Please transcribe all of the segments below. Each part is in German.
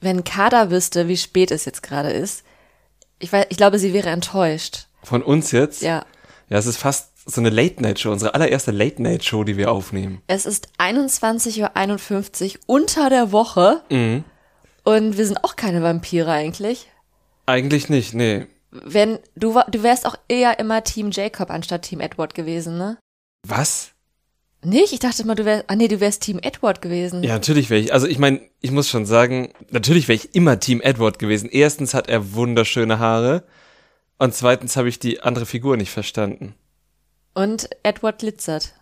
wenn Kada wüsste, wie spät es jetzt gerade ist, ich, weiß, ich glaube, sie wäre enttäuscht. Von uns jetzt? Ja. Ja, es ist fast so eine Late-Night-Show, unsere allererste Late-Night-Show, die wir aufnehmen. Es ist 21.51 Uhr unter der Woche Mhm. und wir sind auch keine Vampire eigentlich. Eigentlich nicht, nee. Wenn du du wärst auch eher immer Team Jacob anstatt Team Edward gewesen, ne? Was? Nicht? Ich dachte mal, du wärst, ah nee, du wärst Team Edward gewesen. Ja, natürlich wäre ich, also ich meine, ich muss schon sagen, natürlich wäre ich immer Team Edward gewesen. Erstens hat er wunderschöne Haare und zweitens habe ich die andere Figur nicht verstanden. Und Edward glitzert.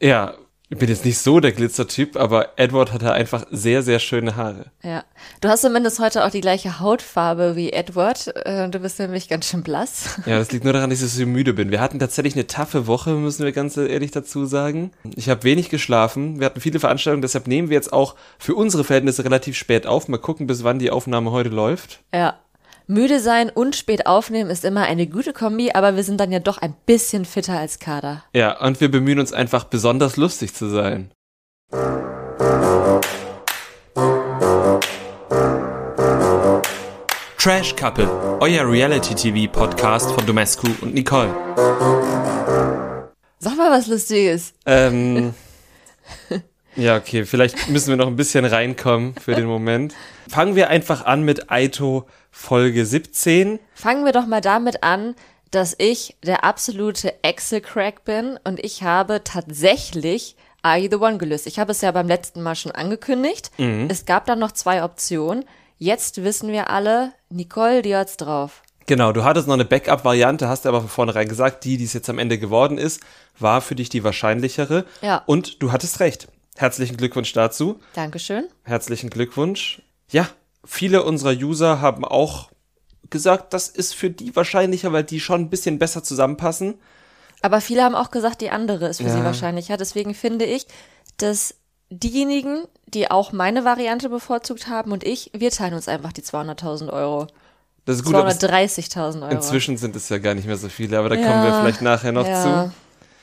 Ja, ich bin jetzt nicht so der Glitzertyp, aber Edward hatte einfach sehr, sehr schöne Haare. Ja. Du hast zumindest heute auch die gleiche Hautfarbe wie Edward. Äh, Du bist nämlich ganz schön blass. Ja, das liegt nur daran, dass ich so müde bin. Wir hatten tatsächlich eine taffe Woche, müssen wir ganz ehrlich dazu sagen. Ich habe wenig geschlafen. Wir hatten viele Veranstaltungen, deshalb nehmen wir jetzt auch für unsere Verhältnisse relativ spät auf. Mal gucken, bis wann die Aufnahme heute läuft. Ja. Müde sein und spät aufnehmen ist immer eine gute Kombi, aber wir sind dann ja doch ein bisschen fitter als Kader. Ja, und wir bemühen uns einfach besonders lustig zu sein. Trash Couple, euer Reality-TV-Podcast von Domescu und Nicole. Sag mal was Lustiges. Ähm, ja, okay, vielleicht müssen wir noch ein bisschen reinkommen für den Moment. Fangen wir einfach an mit Aito Folge 17. Fangen wir doch mal damit an, dass ich der absolute Excel-Crack bin und ich habe tatsächlich Are You the One gelöst. Ich habe es ja beim letzten Mal schon angekündigt. Es gab dann noch zwei Optionen. Jetzt wissen wir alle, Nicole, die hat's drauf. Genau, du hattest noch eine Backup-Variante, hast aber von vornherein gesagt, die, die es jetzt am Ende geworden ist, war für dich die wahrscheinlichere. Ja. Und du hattest recht. Herzlichen Glückwunsch dazu. Dankeschön. Herzlichen Glückwunsch. Ja, viele unserer User haben auch gesagt, das ist für die wahrscheinlicher, weil die schon ein bisschen besser zusammenpassen. Aber viele haben auch gesagt, die andere ist für sie Ja. wahrscheinlicher. Deswegen finde ich, dass diejenigen, die auch meine Variante bevorzugt haben und ich, wir teilen uns einfach die 200.000 Euro. Das ist gut, aber es- 230.000 Euro. inzwischen sind es ja gar nicht mehr so viele, aber da Ja, kommen wir vielleicht nachher noch ja,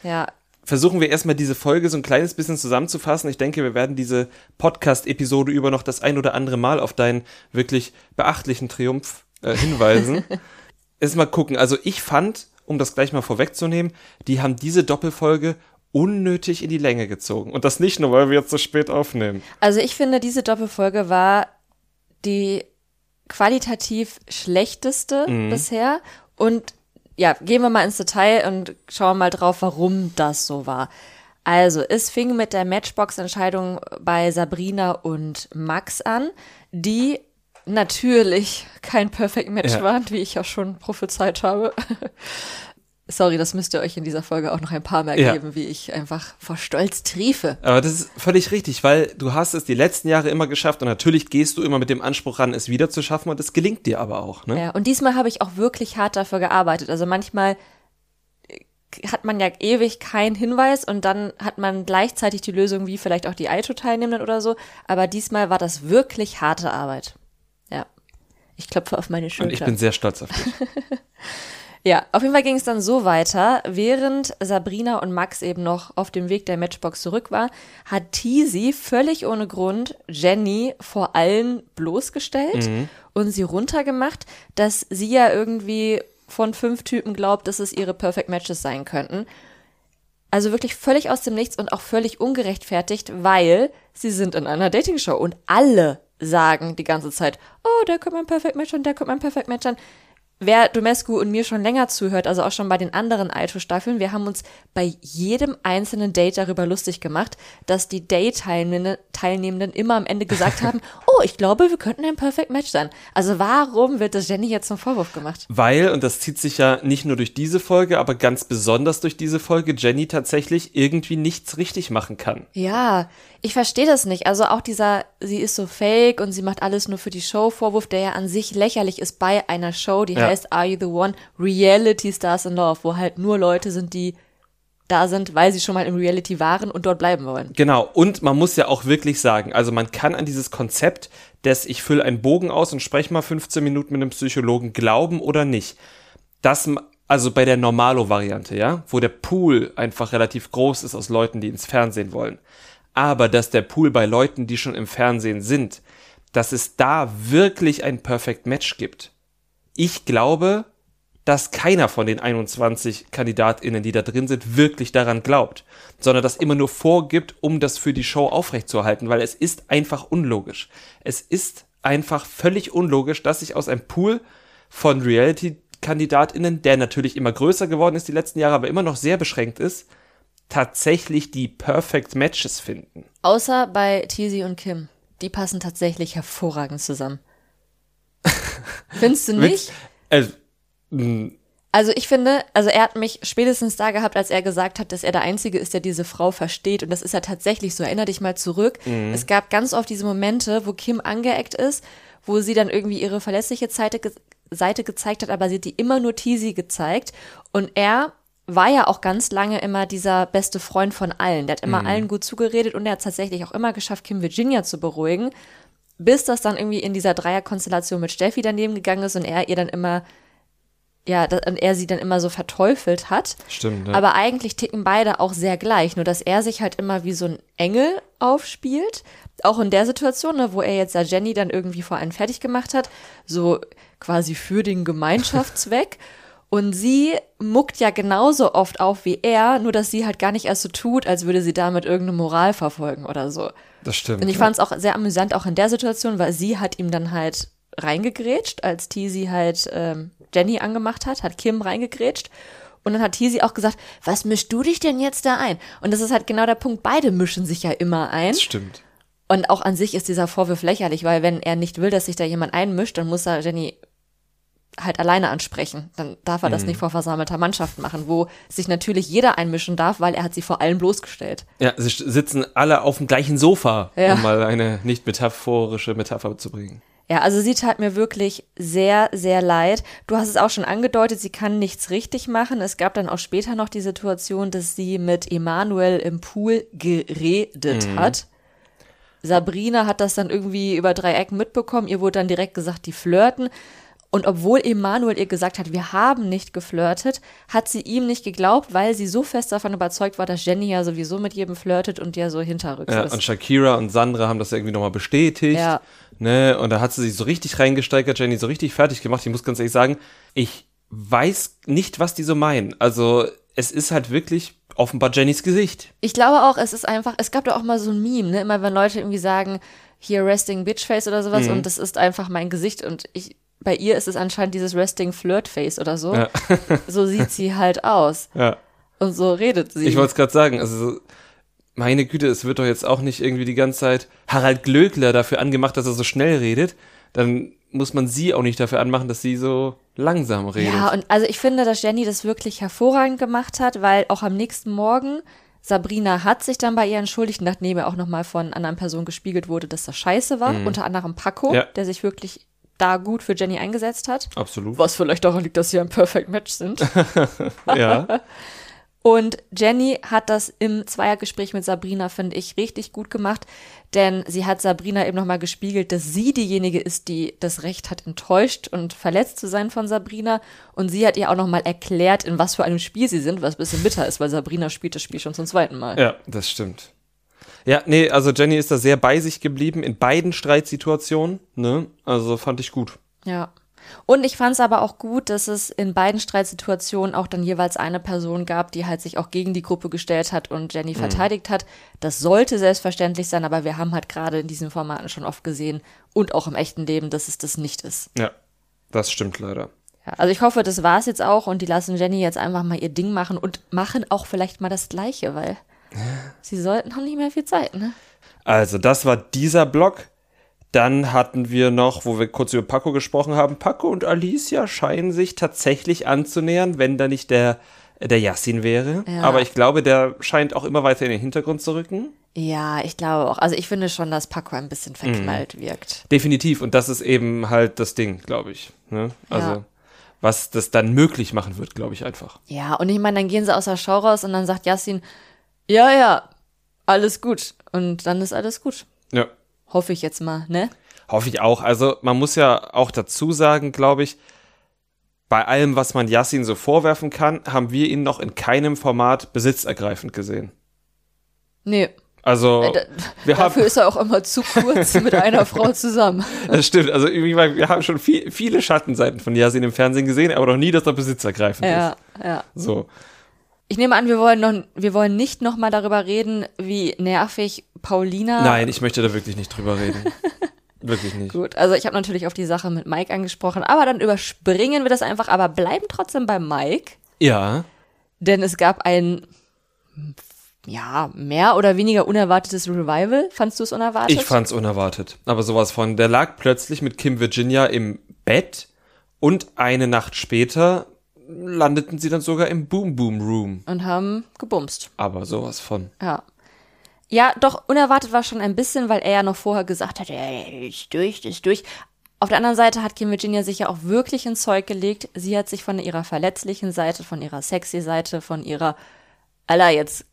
zu. Ja, versuchen wir erstmal diese Folge so ein kleines bisschen zusammenzufassen. Ich denke, wir werden diese Podcast-Episode über noch das ein oder andere Mal auf deinen wirklich beachtlichen Triumph äh, hinweisen. Erstmal gucken. Also ich fand, um das gleich mal vorwegzunehmen, die haben diese Doppelfolge unnötig in die Länge gezogen. Und das nicht nur, weil wir jetzt so spät aufnehmen. Also ich finde, diese Doppelfolge war die qualitativ schlechteste Mhm. bisher. Und ja, gehen wir mal ins Detail und schauen mal drauf, warum das so war. Also, es fing mit der Matchbox-Entscheidung bei Sabrina und Max an, die natürlich kein Perfect Match Ja. waren, wie ich ja schon prophezeit habe. Sorry, das müsst ihr euch in dieser Folge auch noch ein paar Mal Ja. geben, wie ich einfach vor Stolz triefe. Aber das ist völlig richtig, weil du hast es die letzten Jahre immer geschafft und natürlich gehst du immer mit dem Anspruch ran, es wieder zu schaffen und es gelingt dir aber auch. Ne? Ja, und diesmal habe ich auch wirklich hart dafür gearbeitet. Also manchmal äh, hat man ja ewig keinen Hinweis und dann hat man gleichzeitig die Lösung wie vielleicht auch die Aito-Teilnehmenden oder so. Aber diesmal war das wirklich harte Arbeit. Ja. Ich klopfe auf meine Schulter. Und ich bin sehr stolz auf dich. Ja, auf jeden Fall ging es dann so weiter. Während Sabrina und Max eben noch auf dem Weg der Matchbox zurück war, hat Teasy völlig ohne Grund Jenny vor allen bloßgestellt und sie runtergemacht, dass sie ja irgendwie von fünf Typen glaubt, dass es ihre Perfect Matches sein könnten. Also wirklich völlig aus dem Nichts und auch völlig ungerechtfertigt, weil sie sind in einer Dating-Show und alle sagen die ganze Zeit, oh, der kommt mein Perfect Match an, der kommt mein Perfect Match an. Wer Domescu und mir schon länger zuhört, also auch schon bei den anderen Aito-Staffeln, wir haben uns bei jedem einzelnen Date darüber lustig gemacht, dass die Date-Teilnehmenden immer am Ende gesagt haben, oh, ich glaube, wir könnten ein Perfect Match sein. Also warum wird das Jenny jetzt zum Vorwurf gemacht? Weil, und das zieht sich ja nicht nur durch diese Folge, aber ganz besonders durch diese Folge, Jenny tatsächlich irgendwie nichts richtig machen kann. Ja, ich verstehe das nicht. Also auch dieser, sie ist so fake und sie macht alles nur für die Show, Vorwurf, der ja an sich lächerlich ist bei einer Show, die Ja. Heißt Are You the One? Reality Stars in Love, wo halt nur Leute sind, die da sind, weil sie schon mal im Reality waren und dort bleiben wollen. Genau, und man muss ja auch wirklich sagen, also man kann an dieses Konzept des ich fülle einen Bogen aus und spreche mal 15 Minuten mit einem Psychologen glauben oder nicht. Das, also bei der Normalo-Variante, ja, wo der Pool einfach relativ groß ist aus Leuten, die ins Fernsehen wollen. Aber dass der Pool bei Leuten, die schon im Fernsehen sind, dass es da wirklich ein Perfect Match gibt. Ich glaube, dass keiner von den 21 KandidatInnen, die da drin sind, wirklich daran glaubt, sondern das immer nur vorgibt, um das für die Show aufrechtzuerhalten, weil es ist einfach unlogisch. Es ist einfach völlig unlogisch, dass sich aus einem Pool von Reality-KandidatInnen, der natürlich immer größer geworden ist die letzten Jahre, aber immer noch sehr beschränkt ist, tatsächlich die Perfect Matches finden. Außer bei Tizi und Kim. Die passen tatsächlich hervorragend zusammen. Findest du nicht? Also, mh, Also ich finde, also er hat mich spätestens da gehabt, als er gesagt hat, dass er der Einzige ist, der diese Frau versteht. Und das ist ja tatsächlich so. Erinner dich mal zurück. Es gab ganz oft diese Momente, wo Kim angeeckt ist, wo sie dann irgendwie ihre verlässliche Seite, ge Seite gezeigt hat, aber sie hat die immer nur Teasy gezeigt. Und er war ja auch ganz lange immer dieser beste Freund von allen. Der hat immer allen gut zugeredet und er hat tatsächlich auch immer geschafft, Kim Virginia zu beruhigen, bis das dann irgendwie in dieser Dreierkonstellation mit Steffi daneben gegangen ist und er ihr dann immer, ja, da- und er sie dann immer so verteufelt hat. Stimmt, ja. Aber eigentlich ticken beide auch sehr gleich, nur dass er sich halt immer wie so ein Engel aufspielt. Auch in der Situation, ne, wo er jetzt da Jenny dann irgendwie vor allem fertig gemacht hat, so quasi für den Gemeinschaftszweck. Und sie muckt ja genauso oft auf wie er, nur dass sie halt gar nicht erst so tut, als würde sie damit irgendeine Moral verfolgen oder so. Das stimmt. Und ich fand es auch sehr amüsant, auch in der Situation, weil sie hat ihm dann halt reingegrätscht, als Teasy halt ähm, Jenny angemacht hat, hat Kim reingegrätscht. Und dann hat Teasy auch gesagt, was mischst du dich denn jetzt da ein? Und das ist halt genau der Punkt, beide mischen sich ja immer ein. Das stimmt. Und auch an sich ist dieser Vorwurf lächerlich, weil wenn er nicht will, dass sich da jemand einmischt, dann muss er Jenny halt alleine ansprechen. Dann darf er das nicht vor versammelter Mannschaft machen, wo sich natürlich jeder einmischen darf, weil er hat sie vor allen bloßgestellt. Ja, sie sitzen alle auf dem gleichen Sofa, Ja. um mal eine nicht metaphorische Metapher zu bringen. Ja, also sie tat mir wirklich sehr, sehr leid. Du hast es auch schon angedeutet, sie kann nichts richtig machen. Es gab dann auch später noch die Situation, dass sie mit Emanuel im Pool geredet hat. Sabrina hat das dann irgendwie über drei Ecken mitbekommen. Ihr wurde dann direkt gesagt, die flirten. Und obwohl Emanuel ihr gesagt hat, wir haben nicht geflirtet, hat sie ihm nicht geglaubt, weil sie so fest davon überzeugt war, dass Jenny ja sowieso mit jedem flirtet und ja so hinterrücks Ja, ist. und Shakira und Sandra haben das irgendwie nochmal bestätigt. Ja. Ne? Und da hat sie sich so richtig reingesteigert, Jenny so richtig fertig gemacht. Ich muss ganz ehrlich sagen, ich weiß nicht, was die so meinen. Also, es ist halt wirklich offenbar Jennys Gesicht. Ich glaube auch, es ist einfach, es gab da auch mal so ein Meme, ne? Immer wenn Leute irgendwie sagen, hier Resting Bitchface oder sowas Mhm. und das ist einfach mein Gesicht und ich, bei ihr ist es anscheinend dieses Resting Flirtface oder so. Ja. So sieht sie halt aus. Ja. Und so redet sie. Ich wollte es gerade sagen, also meine Güte, es wird doch jetzt auch nicht irgendwie die ganze Zeit Harald Glöckler dafür angemacht, dass er so schnell redet. Dann muss man sie auch nicht dafür anmachen, dass sie so langsam redet. ja, und also ich finde, dass Jenny das wirklich hervorragend gemacht hat, weil auch am nächsten Morgen Sabrina hat sich dann bei ihr entschuldigt, nachdem er auch nochmal von anderen Personen gespiegelt wurde, dass das scheiße war. Unter anderem Paco, Mhm. Ja. der sich wirklich da gut für Jenny eingesetzt hat. Absolut. Was vielleicht daran liegt, dass sie ein Perfect Match sind. Ja. Und Jenny hat das im Zweiergespräch mit Sabrina, finde ich, richtig gut gemacht, denn sie hat Sabrina eben nochmal gespiegelt, dass sie diejenige ist, die das Recht hat, enttäuscht und verletzt zu sein von Sabrina. Und sie hat ihr auch nochmal erklärt, in was für einem Spiel sie sind, was ein bisschen bitter ist, weil Sabrina spielt das Spiel schon zum zweiten Mal. Ja, das stimmt. Ja, nee, also Jenny ist da sehr bei sich geblieben in beiden Streitsituationen, ne? Also fand ich gut. Ja. Und ich fand es aber auch gut, dass es in beiden Streitsituationen auch dann jeweils eine Person gab, die halt sich auch gegen die Gruppe gestellt hat und Jenny verteidigt hat. Das sollte selbstverständlich sein, aber wir haben halt gerade in diesen Formaten schon oft gesehen und auch im echten Leben, dass es das nicht ist. Ja, das stimmt leider. Ja, also ich hoffe, das war's jetzt auch und die lassen Jenny jetzt einfach mal ihr Ding machen und machen auch vielleicht mal das Gleiche, weil sie sollten haben nicht mehr viel Zeit, ne? Also, das war dieser Block. Dann hatten wir noch, wo wir kurz über Paco gesprochen haben, Paco und Alicia scheinen sich tatsächlich anzunähern, wenn da nicht der, der Yassin wäre. Ja. Aber ich glaube, der scheint auch immer weiter in den Hintergrund zu rücken. Ja, ich glaube auch. Also ich finde schon, dass Paco ein bisschen Mhm. verknallt wirkt. Definitiv. Und das ist eben halt das Ding, glaube ich. Ne? Also, Ja. was das dann möglich machen wird, glaube ich einfach. Ja, und ich meine, dann gehen sie aus der Show raus und dann sagt Yassin, ja, ja, alles gut. Und dann ist alles gut. Ja. Hoffe ich jetzt mal, ne? Hoffe ich auch. Also man muss ja auch dazu sagen, glaube ich, bei allem, was man Yassin so vorwerfen kann, haben wir ihn noch in keinem Format besitzergreifend gesehen. Nee. Also, Äh, wir Dafür haben, ist er auch immer zu kurz mit einer Frau zusammen. das stimmt, also wir haben schon viel, viele Schattenseiten von Yasin im Fernsehen gesehen, aber noch nie, dass er besitzergreifend Ja, ist. ja. So. Ich nehme an, wir wollen noch, wir wollen nicht noch mal darüber reden, wie nervig Paulina. Nein, ich möchte da wirklich nicht drüber reden. wirklich nicht. Gut, also ich habe natürlich auf die Sache mit Mike angesprochen, aber dann überspringen wir das einfach, aber bleiben trotzdem bei Mike, Ja, denn es gab ein ja, mehr oder weniger unerwartetes Revival. Fandst du es unerwartet? ich fand's unerwartet. Aber sowas von, der lag plötzlich mit Kim Virginia im Bett und eine Nacht später landeten sie dann sogar im Boom Boom Room. und haben gebumst. Aber sowas von. Ja. Ja, doch, unerwartet war schon ein bisschen, weil er ja noch vorher gesagt hat, ey, ist durch, ist durch. Auf der anderen Seite hat Kim Virginia sich ja auch wirklich ins Zeug gelegt. Sie hat sich von ihrer verletzlichen Seite, von ihrer sexy Seite, von ihrer, Alter, jetzt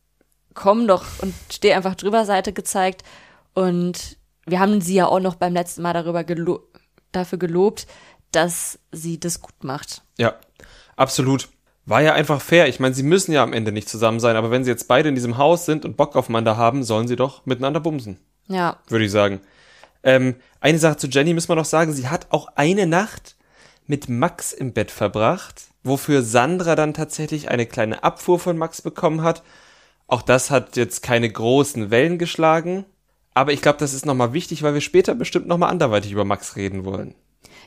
komm doch und steh einfach drüber Seite gezeigt. Und wir haben sie ja auch noch beim letzten Mal darüber gelo dafür gelobt, dass sie das gut macht. Ja, absolut. War ja einfach fair. Ich meine, sie müssen ja am Ende nicht zusammen sein, aber wenn sie jetzt beide in diesem Haus sind und Bock aufeinander haben, sollen sie doch miteinander bumsen, Ja, würde ich sagen. Ähm, eine Sache zu Jenny müssen wir noch sagen, sie hat auch eine Nacht mit Max im Bett verbracht, wofür Sandra dann tatsächlich eine kleine Abfuhr von Max bekommen hat. Auch das hat jetzt keine großen Wellen geschlagen, aber ich glaube, das ist nochmal wichtig, weil wir später bestimmt nochmal anderweitig über Max reden wollen.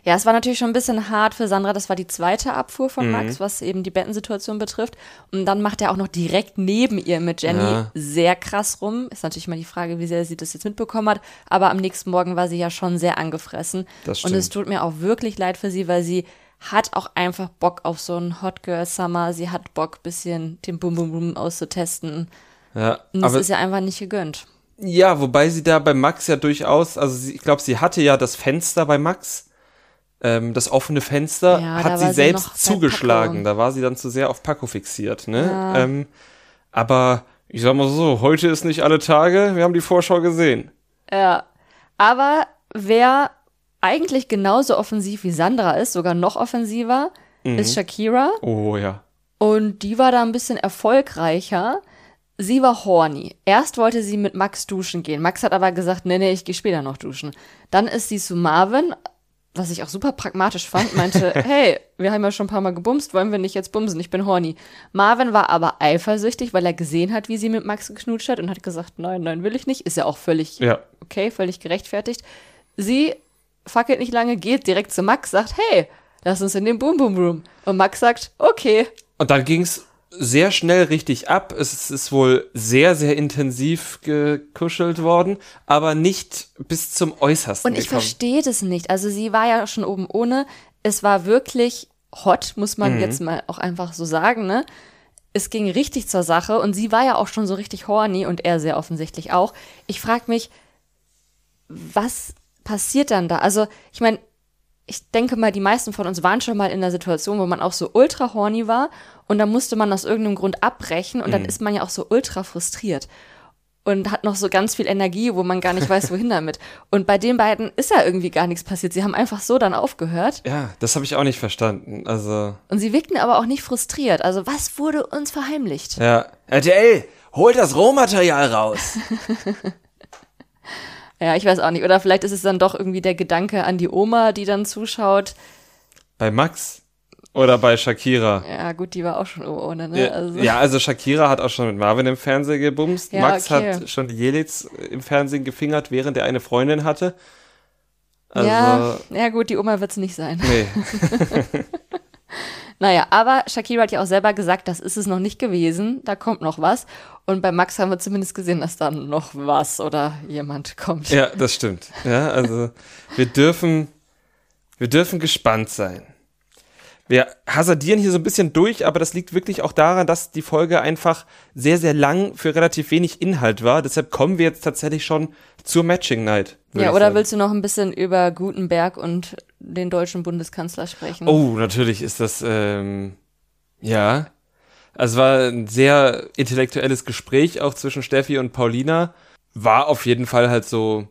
Ja, es war natürlich schon ein bisschen hart für Sandra. Das war die zweite Abfuhr Mhm. von Max, was eben die Bettensituation betrifft. Und dann macht er auch noch direkt neben ihr mit Jenny Ja. sehr krass rum. Ist natürlich mal die Frage, wie sehr sie das jetzt mitbekommen hat. Aber am nächsten Morgen war sie ja schon sehr angefressen. Das Und es stimmt. tut mir auch wirklich leid für sie, weil sie hat auch einfach Bock auf so einen Hot Girl Summer. Sie hat Bock, bisschen den Bum Bum Bum auszutesten. Ja, Und das ist ja einfach nicht gegönnt. Ja, wobei sie da bei Max ja durchaus, also sie, ich glaube, sie hatte ja das Fenster bei Max, ähm, das offene Fenster, Ja, hat sie sie selbst bei zugeschlagen. Da war sie dann zu sehr auf Paco fixiert, ne? Ähm, aber ich sag mal so, heute ist nicht alle Tage, wir haben die Vorschau gesehen. Ja. Aber wer eigentlich genauso offensiv wie Sandra ist, sogar noch offensiver, ist Shakira. Oh ja. Und die war da ein bisschen erfolgreicher. Sie war horny. Erst wollte sie mit Max duschen gehen. Max hat aber gesagt, nee, nee, ich gehe später noch duschen. Dann ist sie zu Marvin, was ich auch super pragmatisch fand, meinte, hey, wir haben ja schon ein paar Mal gebumst, wollen wir nicht jetzt bumsen, ich bin horny. Marvin war aber eifersüchtig, weil er gesehen hat, wie sie mit Max geknutscht hat und hat gesagt, nein, nein, will ich nicht. Ist ja auch völlig Ja. okay, völlig gerechtfertigt. Sie fackelt nicht lange, geht direkt zu Max, sagt, hey, lass uns in den Boom Boom Room. Und Max sagt, okay. Und dann ging's sehr schnell richtig ab. Es ist wohl sehr, sehr intensiv gekuschelt worden, aber nicht bis zum Äußersten Und ich gekommen. verstehe das nicht. Also sie war ja schon oben ohne. Es war wirklich hot, muss man Mhm. jetzt mal auch einfach so sagen, ne? Es ging richtig zur Sache und sie war ja auch schon so richtig horny und er sehr offensichtlich auch. Ich frage mich, was passiert dann da? Also, ich meine, ich denke mal, die meisten von uns waren schon mal in der Situation, wo man auch so ultra horny war und dann musste man aus irgendeinem Grund abbrechen und dann ist man ja auch so ultra frustriert und hat noch so ganz viel Energie, wo man gar nicht weiß, wohin damit. Und bei den beiden ist ja irgendwie gar nichts passiert. Sie haben einfach so dann aufgehört Ja, das habe ich auch nicht verstanden. Also, und sie wirkten aber auch nicht frustriert. Also was wurde uns verheimlicht? ja. RTL, hol das Rohmaterial raus. Ja, ich weiß auch nicht. Oder vielleicht ist es dann doch irgendwie der Gedanke an die Oma, die dann zuschaut. Bei Max oder bei Shakira? Ja, gut, die war auch schon ohne, ne? Ja, Also, ja, also Shakira hat auch schon mit Marvin im Fernsehen gebumst. Ja, Max okay. hat schon die Jelitz im Fernsehen gefingert, während er eine Freundin hatte. Also, ja, ja, gut, die Oma wird's nicht sein. nee. Naja, aber Shakira hat ja auch selber gesagt, das ist es noch nicht gewesen, da kommt noch was. Und bei Max haben wir zumindest gesehen, dass da noch was oder jemand kommt. Ja, das stimmt. Ja, also wir dürfen, wir dürfen gespannt sein. Wir hasardieren hier so ein bisschen durch, aber das liegt wirklich auch daran, dass die Folge einfach sehr, sehr lang für relativ wenig Inhalt war. Deshalb kommen wir jetzt tatsächlich schon zur Matching Night. Ja, oder sagen. willst du noch ein bisschen über Gutenberg und den deutschen Bundeskanzler sprechen? Oh, natürlich ist das, ähm, ja. Also es war ein sehr intellektuelles Gespräch auch zwischen Steffi und Paulina. War auf jeden Fall halt so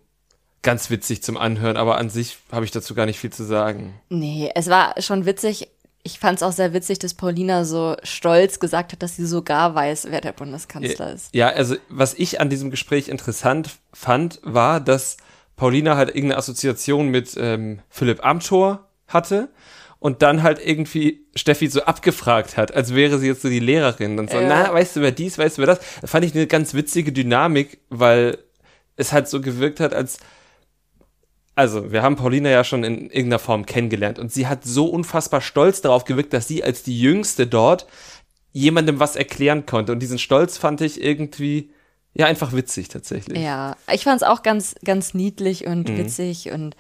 ganz witzig zum Anhören, aber an sich habe ich dazu gar nicht viel zu sagen. Nee, es war schon witzig. Ich fand es auch sehr witzig, dass Paulina so stolz gesagt hat, dass sie sogar weiß, wer der Bundeskanzler ist. Ja, also was ich an diesem Gespräch interessant fand, war, dass Paulina halt irgendeine Assoziation mit ähm, Philipp Amthor hatte und dann halt irgendwie Steffi so abgefragt hat, als wäre sie jetzt so die Lehrerin und so, Ja. na, weißt du wer dies, weißt du wer das? Da fand ich eine ganz witzige Dynamik, weil es halt so gewirkt hat, als also, wir haben Paulina ja schon in irgendeiner Form kennengelernt und sie hat so unfassbar stolz darauf gewirkt, dass sie als die Jüngste dort jemandem was erklären konnte. Und diesen Stolz fand ich irgendwie, ja, einfach witzig tatsächlich. Ja, ich fand es auch ganz, ganz niedlich und Mhm. witzig und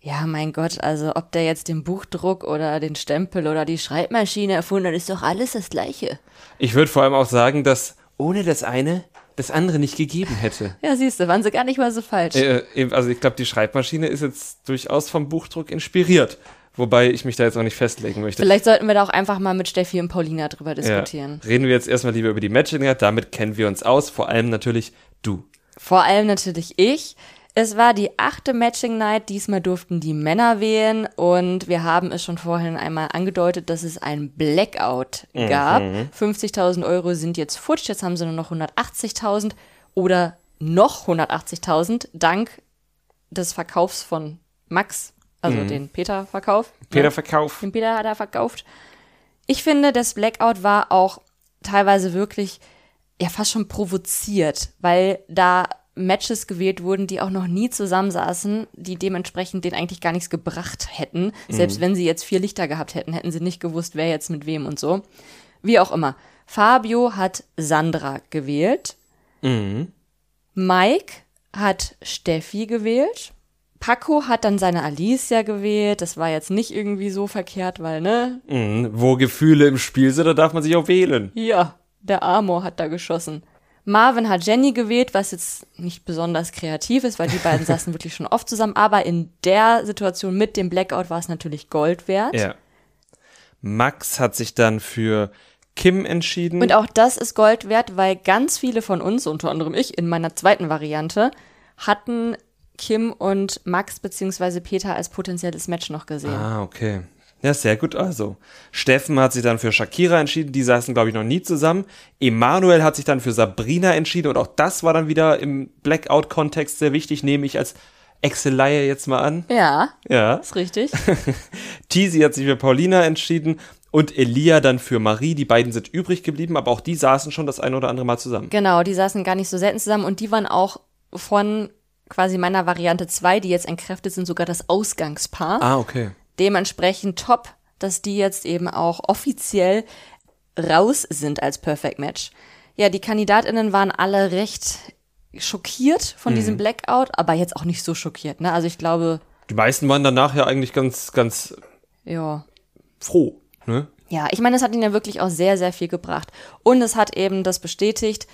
ja, mein Gott, also ob der jetzt den Buchdruck oder den Stempel oder die Schreibmaschine erfunden hat, ist doch alles das Gleiche. Ich würde vor allem auch sagen, dass ohne das eine das andere nicht gegeben hätte. Ja, siehst du, waren sie gar nicht mal so falsch. Äh, also ich glaube, die Schreibmaschine ist jetzt durchaus vom Buchdruck inspiriert. Wobei ich mich da jetzt auch nicht festlegen möchte. Vielleicht sollten wir da auch einfach mal mit Steffi und Paulina drüber Ja. diskutieren. Reden wir jetzt erstmal lieber über die Matching Night. Damit kennen wir uns aus. Vor allem natürlich du. Vor allem natürlich ich. Es war die achte Matching Night. Diesmal durften die Männer wählen und wir haben es schon vorhin einmal angedeutet, dass es ein Blackout gab. 50.000 Euro sind jetzt futsch. Jetzt haben sie nur noch 180.000 oder noch 180.000 dank des Verkaufs von Max, also den Peter-Verkauf. Peter Ne? Verkauf. Den Peter hat er verkauft. Ich finde, das Blackout war auch teilweise wirklich ja fast schon provoziert, weil da Matches gewählt wurden, die auch noch nie zusammensaßen, die dementsprechend denen eigentlich gar nichts gebracht hätten. Selbst wenn sie jetzt vier Lichter gehabt hätten, hätten sie nicht gewusst, wer jetzt mit wem und so. Wie auch immer. Fabio hat Sandra gewählt. Mike hat Steffi gewählt. Paco hat dann seine Alicia gewählt. Das war jetzt nicht irgendwie so verkehrt, weil, ne? Mhm. Wo Gefühle im Spiel sind, da darf man sich auch wählen. Ja, der Amor hat da geschossen. Marvin hat Jenny gewählt, was jetzt nicht besonders kreativ ist, weil die beiden saßen wirklich schon oft zusammen. Aber in der Situation mit dem Blackout war es natürlich Gold wert. Ja. Max hat sich dann für Kim entschieden. Und auch das ist Gold wert, weil ganz viele von uns, unter anderem ich in meiner zweiten Variante, hatten Kim und Max beziehungsweise Peter als potenzielles Match noch gesehen. ah, okay. Ja, sehr gut also. Steffen hat sich dann für Shakira entschieden, die saßen, glaube ich, noch nie zusammen. Emanuel hat sich dann für Sabrina entschieden und auch das war dann wieder im Blackout-Kontext sehr wichtig, nehme ich als Excel-Laie jetzt mal an. Ja, Ja. ist richtig. Tizi hat sich für Paulina entschieden und Elia dann für Marie. Die beiden sind übrig geblieben, aber auch die saßen schon das ein oder andere Mal zusammen. Genau, die saßen gar nicht so selten zusammen und die waren auch von quasi meiner Variante 2, die jetzt entkräftet sind, sogar das Ausgangspaar. Ah, okay. Dementsprechend top, dass die jetzt eben auch offiziell raus sind als Perfect Match. Ja, die KandidatInnen waren alle recht schockiert von diesem Blackout, aber jetzt auch nicht so schockiert, ne? Also ich glaube, Die meisten waren danach ja eigentlich ganz, ganz ja, froh, ne? Ja, ich meine, es hat ihnen ja wirklich auch sehr, sehr viel gebracht. Und es hat eben das bestätigt,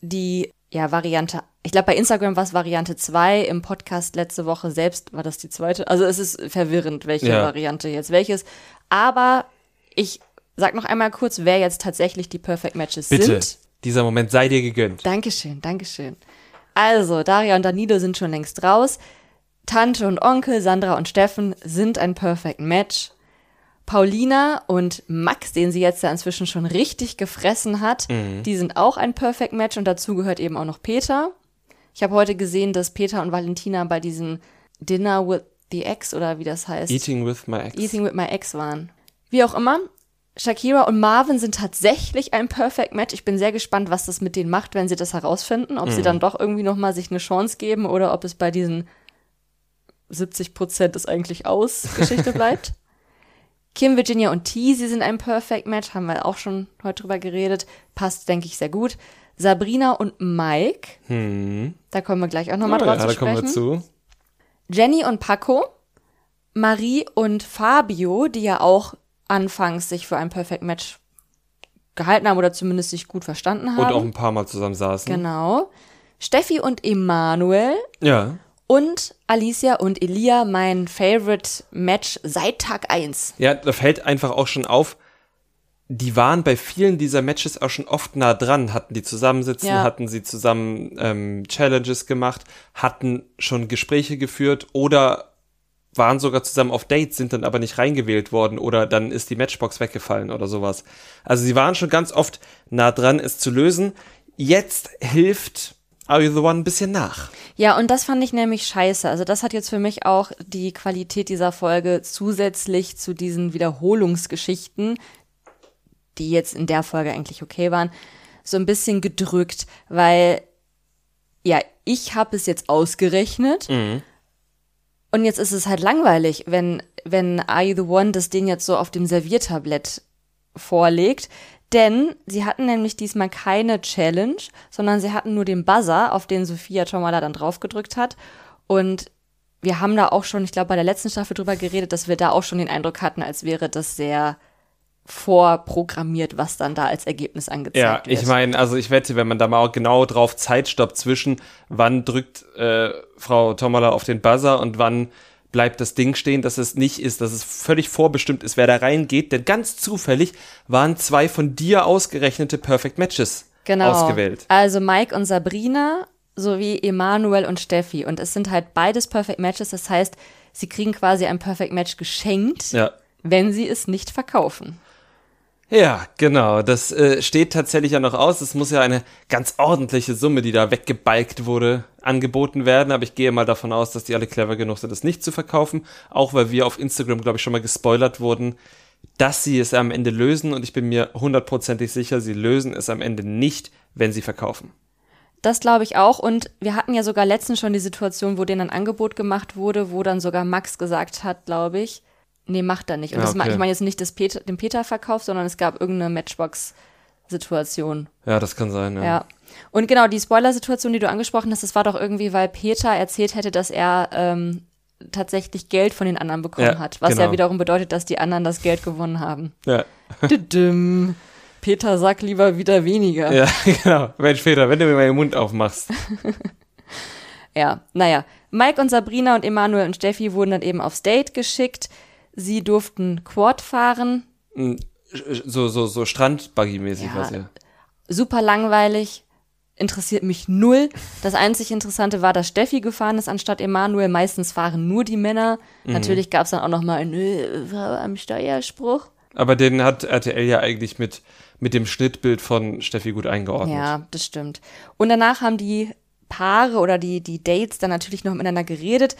die ja, Variante, ich glaube, bei Instagram war es Variante 2, im Podcast letzte Woche selbst war das die zweite. Also es ist verwirrend, welche Ja. Variante jetzt welches. Aber ich sag noch einmal kurz, wer jetzt tatsächlich die Perfect Matches Bitte, sind. dieser Moment sei dir gegönnt. Dankeschön, Dankeschön. Also, Daria und Danilo sind schon längst raus. Tante und Onkel, Sandra und Steffen sind ein Perfect Match. Paulina und Max, den sie jetzt ja inzwischen schon richtig gefressen hat, die sind auch ein Perfect Match und dazu gehört eben auch noch Peter. Ich habe heute gesehen, dass Peter und Valentina bei diesem Dinner with the Ex oder wie das heißt, Eating with my ex. Eating with my Ex waren. Wie auch immer, Shakira und Marvin sind tatsächlich ein Perfect Match. Ich bin sehr gespannt, was das mit denen macht, wenn sie das herausfinden. Ob sie dann doch irgendwie nochmal sich eine Chance geben oder ob es bei diesen 70 Prozent ist eigentlich aus Geschichte bleibt. Kim, Virginia und T, sie sind ein Perfect Match, haben wir auch schon heute drüber geredet. Passt, denke ich, sehr gut. Sabrina und Mike, Hm. da kommen wir gleich auch nochmal Oh, drauf ja, zu da kommen sprechen. wir zu. Jenny und Paco, Marie und Fabio, die ja auch anfangs sich für ein Perfect Match gehalten haben oder zumindest sich gut verstanden Und haben. auch ein paar Mal zusammen saßen. genau. Steffi und Emanuel Ja. und Alicia und Elia, mein Favorite Match seit Tag 1. Ja, da fällt einfach auch schon auf, die waren bei vielen dieser Matches auch schon oft nah dran, hatten die zusammensitzen, Ja. hatten sie zusammen ähm, Challenges gemacht, hatten schon Gespräche geführt oder waren sogar zusammen auf Dates, sind dann aber nicht reingewählt worden oder dann ist die Matchbox weggefallen oder sowas. Also sie waren schon ganz oft nah dran, es zu lösen. Jetzt hilft Are You the One ein bisschen nach. Ja, und das fand ich nämlich scheiße. Also das hat jetzt für mich auch die Qualität dieser Folge zusätzlich zu diesen Wiederholungsgeschichten, die jetzt in der Folge eigentlich okay waren, so ein bisschen gedrückt, weil ja, ich habe es jetzt ausgerechnet. Mhm. Und jetzt ist es halt langweilig, wenn, wenn Are You the One das Ding jetzt so auf dem Serviertablett vorlegt. Denn sie hatten nämlich diesmal keine Challenge, sondern sie hatten nur den Buzzer, auf den Sophia Tomala dann draufgedrückt hat. Und wir haben da auch schon, ich glaube, bei der letzten Staffel drüber geredet, dass wir da auch schon den Eindruck hatten, als wäre das sehr vorprogrammiert, was dann da als Ergebnis angezeigt Ja, wird. ich meine, also ich wette, wenn man da mal auch genau drauf Zeitstopp zwischen, wann drückt äh, Frau Tomala auf den Buzzer und wann bleibt das Ding stehen, dass es nicht ist, dass es völlig vorbestimmt ist, wer da reingeht. Denn ganz zufällig waren zwei von dir ausgerechnete Perfect Matches genau. ausgewählt. Also Mike und Sabrina sowie Emanuel und Steffi. Und es sind halt beides Perfect Matches. Das heißt, sie kriegen quasi ein Perfect Match geschenkt, Ja. wenn sie es nicht verkaufen. Ja, genau. Das äh, steht tatsächlich ja noch aus. Es muss ja eine ganz ordentliche Summe, die da weggebalgt wurde, angeboten werden. Aber ich gehe mal davon aus, dass die alle clever genug sind, das nicht zu verkaufen. Auch weil wir auf Instagram, glaube ich, schon mal gespoilert wurden, dass sie es am Ende lösen. Und ich bin mir hundertprozentig sicher, sie lösen es am Ende nicht, wenn sie verkaufen. Das glaube ich auch. Und wir hatten ja sogar letztens schon die Situation, wo denen ein Angebot gemacht wurde, wo dann sogar Max gesagt hat, glaube ich, nee, macht er nicht. Und Ja, das okay. ich meine jetzt nicht das Peter, den Peter-Verkauf, sondern es gab irgendeine Matchbox-Situation. Ja, das kann sein, ja. Ja. Und genau, die Spoiler-Situation, die du angesprochen hast, das war doch irgendwie, weil Peter erzählt hätte, dass er ähm, tatsächlich Geld von den anderen bekommen Ja, hat. Was genau. ja wiederum bedeutet, dass die anderen das Geld gewonnen haben. Ja, Düdüm. Peter, sag lieber wieder weniger. ja genau. Mensch, Peter, wenn du mir mal den Mund aufmachst. Ja, naja. Mike und Sabrina und Emanuel und Steffi wurden dann eben aufs Date geschickt. Sie durften Quad fahren. So, so, so Strandbuggy-mäßig Ja. was, ja. Super langweilig. Interessiert mich null. Das einzig Interessante war, dass Steffi gefahren ist anstatt Emanuel. Meistens fahren nur die Männer. Mhm. Natürlich gab es dann auch noch mal einen äh, am Steuerspruch. Aber den hat RTL ja eigentlich mit, mit dem Schnittbild von Steffi gut eingeordnet. Ja, das stimmt. Und danach haben die Paare oder die, die Dates dann natürlich noch miteinander geredet.